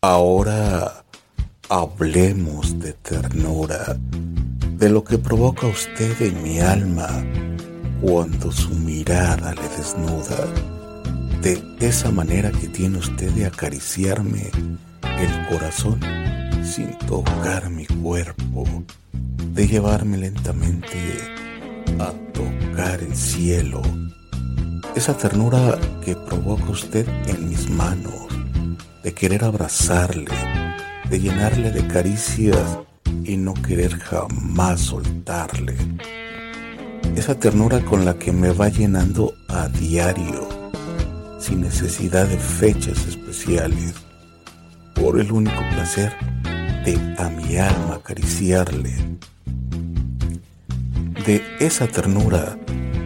Ahora hablemos de ternura, de lo que provoca usted en mi alma cuando su mirada le desnuda, de esa manera que tiene usted de acariciarme el corazón sin tocar mi cuerpo, de llevarme lentamente a tocar el cielo, esa ternura que provoca usted en mis manos, de querer abrazarle, de llenarle de caricias y no querer jamás soltarle. Esa ternura con la que me va llenando a diario, sin necesidad de fechas especiales, por el único placer de a mi alma acariciarle. De esa ternura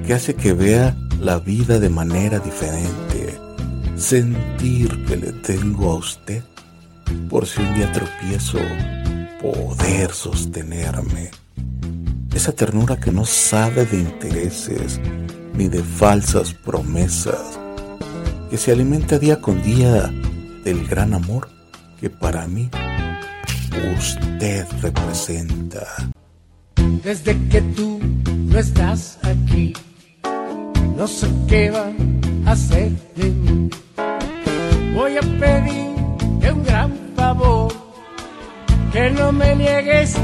que hace que vea la vida de manera diferente, sentir que le tengo a usted por si un día tropiezo, poder sostenerme. Esa ternura que no sabe de intereses ni de falsas promesas, que se alimenta día con día del gran amor que para mí usted representa. Desde que tú no estás aquí, no sé qué va hacer. Voy a pedirte un gran favor, que no me niegues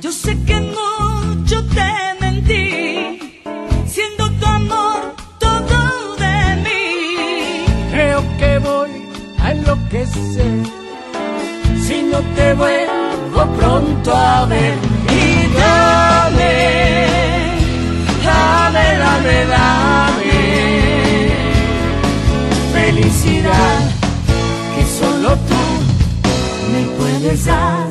Yo sé que mucho te mentí, siendo tu amor todo de mí. Creo que voy a enloquecer si no te vuelvo pronto a ver. Y dame, dame, dame, dame felicidad que solo tú me puedes dar.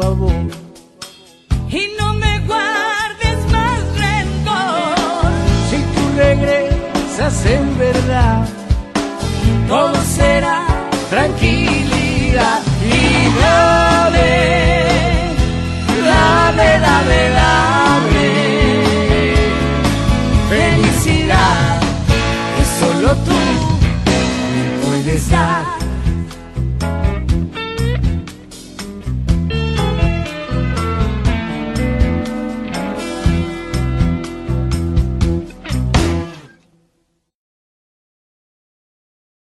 Favor. Y no me guardes más rencor. Si tú regresas en verdad, todo será tranquilidad. Y dame, dame, dame, dame felicidad que solo tú me puedes dar.